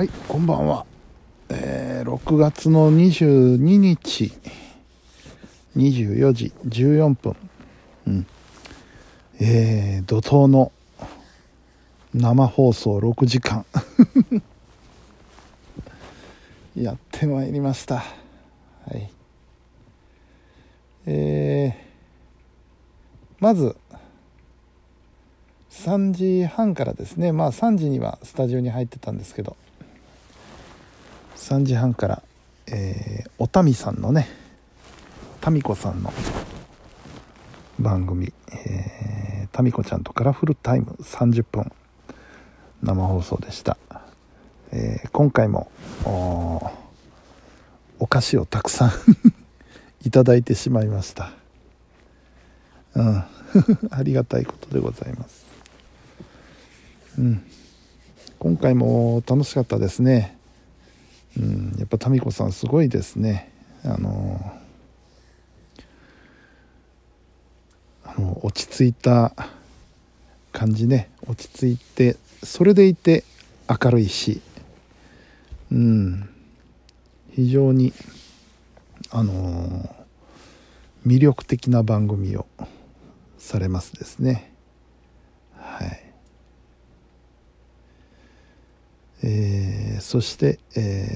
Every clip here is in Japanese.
はいこんばんは、えー、6月の22日。24時14分。うん。えー、怒涛の生放送6時間。やってまいりました。はい。えー、まず3時半からですね。まあ3時にはスタジオに入ってたんですけど。3時半から、えー、おたみさんのねたみこさんの番組「えー、たみこちゃんとカラフルタイム」30分生放送でした、えー、今回もお菓子をたくさん いただいてしまいました。うん。ありがたいことでございます。うん。今回も楽しかったですね。うんやっぱ民子さんすごいですね。あのあの落ち着いた感じね。落ち着いてそれでいて明るいし。うん。非常にあの魅力的な番組をされますですねはいえー、そして、え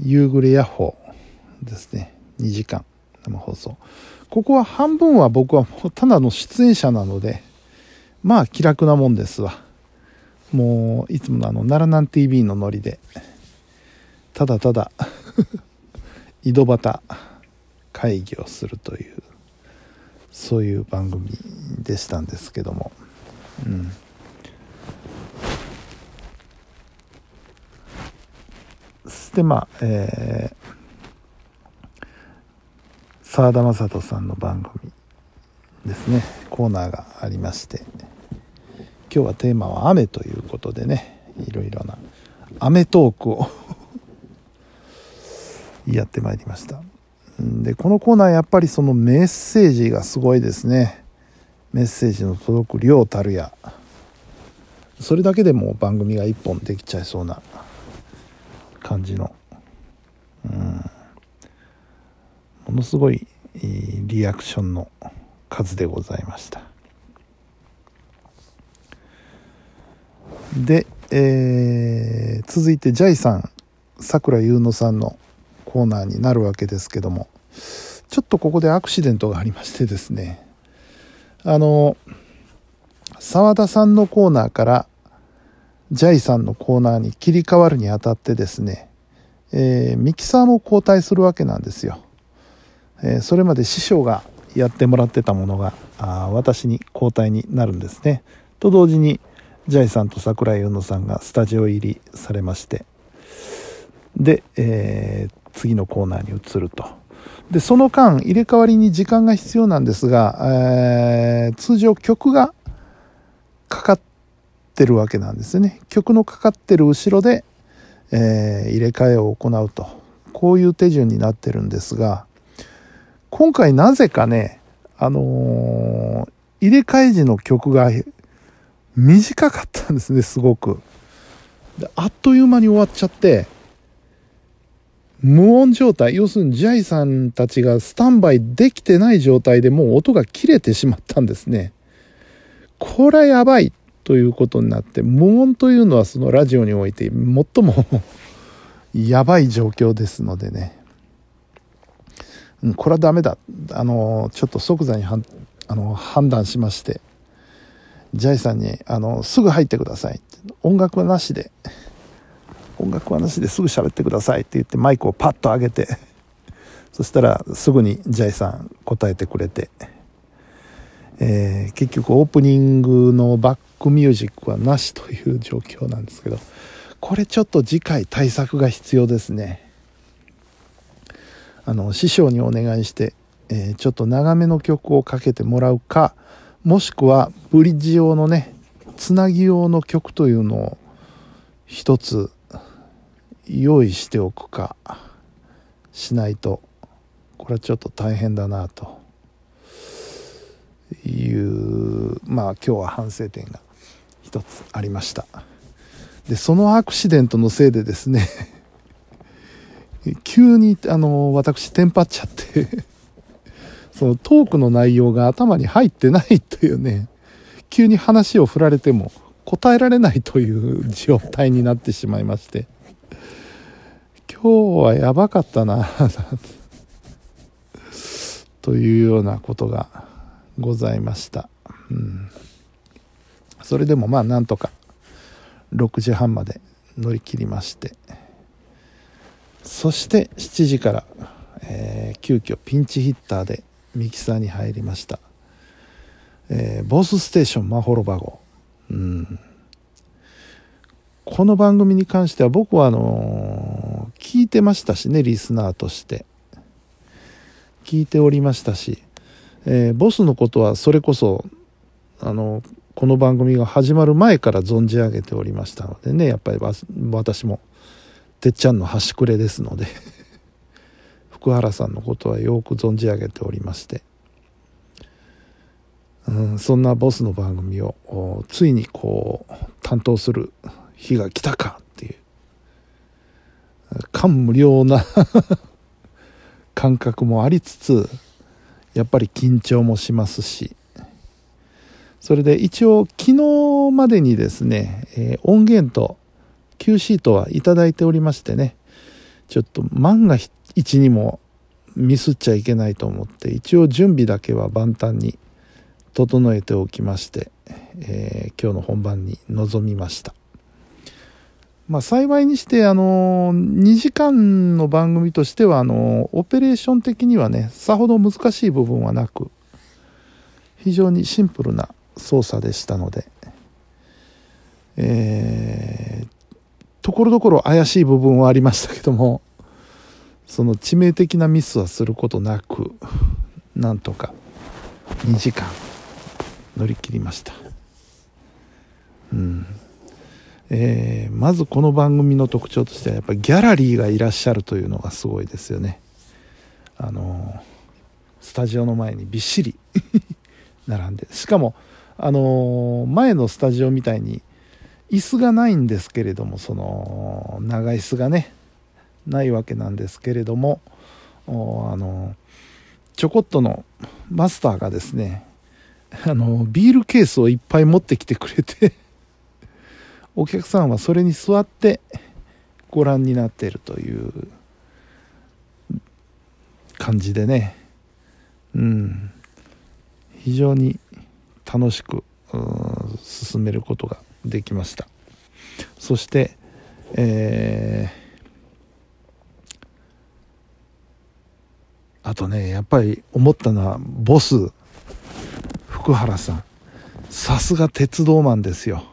ー、夕暮れヤッホーですね。2時間。生放送。ここは半分は僕はもうただの出演者なのでまあ気楽なもんですわ。もういつものあの奈良南 TV のノリでただただ 井戸端会議をするというそういう番組でしたんですけども。うん。そしてまあえ澤、田雅人さんの番組ですね。コーナーがありまして今日はテーマは雨ということでねいろいろな雨トークを やってまいりました。でこのコーナーやっぱりそのメッセージがすごいですね。メッセージの届く量たるやそれだけでも番組が1本できちゃいそうな感じの、うん、ものすごいリアクションの数でございました。で、えー、続いてジャイさんさくらゆうのさんのコーナーになるわけですけどもちょっとここでアクシデントがありましてですねあの澤田さんのコーナーからジャイさんのコーナーに切り替わるにあたってですね、えー、ミキサーも交代するわけなんですよ、えー、それまで師匠がやってもらってたものがあ私に交代になるんですね。と同時にジャイさんと桜井宇野さんがスタジオ入りされましてで、えー、次のコーナーに移ると。で、その間、入れ替わりに時間が必要なんですが、えー、通常曲がかかってるわけなんですね。曲のかかってる後ろで、えー、入れ替えを行うと。こういう手順になってるんですが、今回なぜかね、あのー、入れ替え時の曲が短かったんですね、すごく。であっという間に終わっちゃって、無音状態、要するにジャイさんたちがスタンバイできてない状態でもう音が切れてしまったんですね。これはやばいということになって、無音というのはそのラジオにおいて最も やばい状況ですのでね。うん、これはダメだ。あの、ちょっと即座にはあの判断しまして、ジャイさんに、あの、すぐ入ってください。音楽はなしで。音楽はなしですぐ喋ってくださいって言ってマイクをパッと上げて そしたらすぐにジャイさん答えてくれて、えー、結局オープニングのバックミュージックはなしという状況なんですけどこれちょっと次回対策が必要ですね。あの師匠にお願いして、えー、ちょっと長めの曲をかけてもらうかもしくはブリッジ用のねつなぎ用の曲というのを一つ用意しておくかしないとこれはちょっと大変だなというまあ今日は反省点が一つありました。でそのアクシデントのせいでですね 急にあの私テンパっちゃって そのトークの内容が頭に入ってないというね急に話を振られても答えられないという状態になってしまいまして。今日はやばかったな というようなことがございました、うん、それでもまあなんとか6時半まで乗り切りまして。そして7時から、えー、急遽ピンチヒッターでミキサーに入りました、えー、ボスステーションマホロバゴこの番組に関しては僕はあの、聞いてましたしねリスナーとして。聞いておりましたし、えー、ボスのことはそれこそあのこの番組が始まる前から存じ上げておりましたのでねやっぱり私もてっちゃんの端くれですので 福原さんのことはよく存じ上げておりまして、うん、そんなボスの番組をついにこう担当する日が来たかっていう。感無量な 感覚もありつつやっぱり緊張もしますし。それで一応昨日までにですね、えー、音源と Q シートはいただいておりましてねちょっと万が一にもミスっちゃいけないと思って一応準備だけは万端に整えておきまして、えー、今日の本番に臨みました。まあ、幸いにして、あの2時間の番組としては、あのオペレーション的にはね、さほど難しい部分はなく、非常にシンプルな操作でしたので、えー、ところどころ怪しい部分はありましたけども、その致命的なミスはすることなく、なんとか2時間乗り切りました。うんえー、まずこの番組の特徴としてはやっぱりギャラリーがいらっしゃるというのがすごいですよね。あのスタジオの前にびっしり 並んで。しかもあの前のスタジオみたいに椅子がないんですけれどもその長椅子がねないわけなんですけれどもあのちょこっとのマスターがですねあのビールケースをいっぱい持ってきてくれてお客さんはそれに座ってご覧になっているという感じでね。うん。非常に楽しく進めることができました。そしてえー、あとねやっぱり思ったのはボス福原さん。さすが鉄道マンですよ。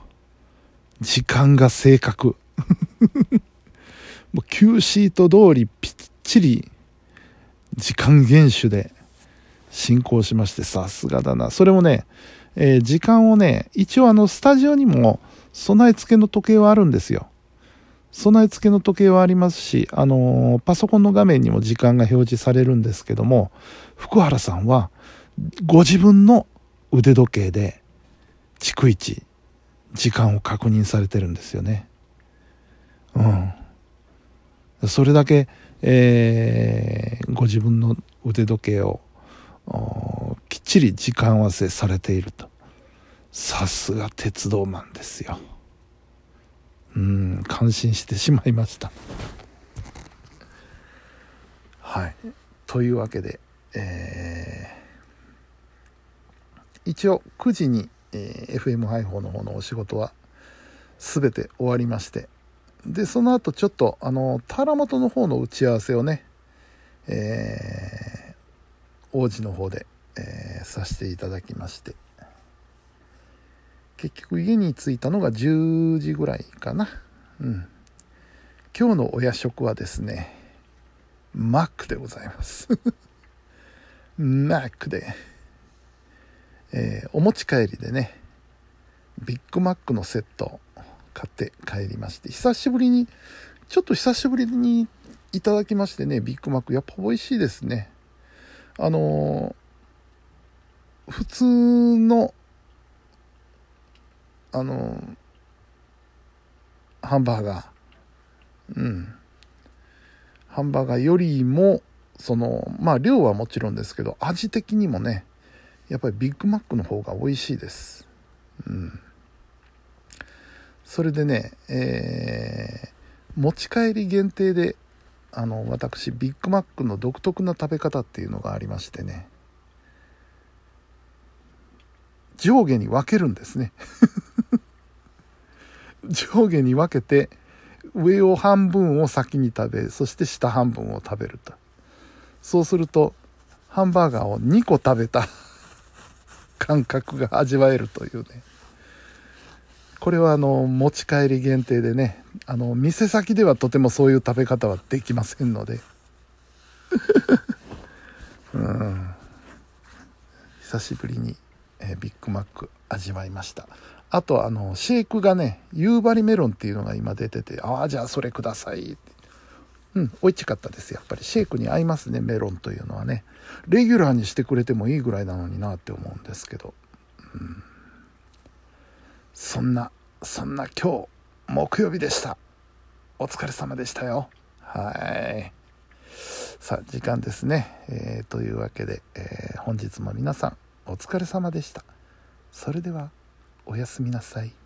時間が正確。もう Q シート通りぴっちり時間厳守で進行しましてさすがだな。それもね、えー、時間をね一応あのスタジオにも備え付けの時計はあるんですよ。備え付けの時計はありますし、あのー、パソコンの画面にも時間が表示されるんですけども福原さんはご自分の腕時計で逐一時間を確認されてるんですよね。うん。それだけ、えー、ご自分の腕時計をきっちり時間合わせされていると。さすが鉄道マンですよ。うん、感心してしまいました。はい。というわけで、えー、一応9時にえー、FM 配報の方のお仕事は全て終わりまして。でその後ちょっとあの田原本の方の打ち合わせをね、えー、王子の方で、えー、させていただきまして。結局家に着いたのが10時ぐらいかな。うん。今日のお夜食はですねマックでございます。マックで。えー、お持ち帰りでねビッグマックのセット買って帰りまして久しぶりにちょっと久しぶりにいただきましてねビッグマック。やっぱ美味しいですね。あのー、普通のあのハンバーガー。うん。ハンバーガーよりもそのまあ量はもちろんですけど味的にもねやっぱりビッグマックの方が美味しいです。うん。それでね、えー、持ち帰り限定であの私ビッグマックの独特な食べ方っていうのがありましてね。上下に分けるんですね。上下に分けて上を半分を先に食べそして下半分を食べると。そうするとハンバーガーを2個食べた。感覚が味わえるというね。これはあの持ち帰り限定でねあの店先ではとてもそういう食べ方はできませんので。うん。久しぶりに、え、ビッグマック味わいました。あとあのシェイクがね夕張メロンっていうのが今出ててああじゃあそれくださいって。うん美味しかったですやっぱり。シェイクに合いますねメロンというのはね。レギュラーにしてくれてもいいぐらいなのになって思うんですけど、うん、そんなそんな今日木曜日でした。お疲れ様でしたよ。はい。さあ時間ですね、えー、というわけで、えー、本日も皆さんお疲れ様でした。それではおやすみなさい。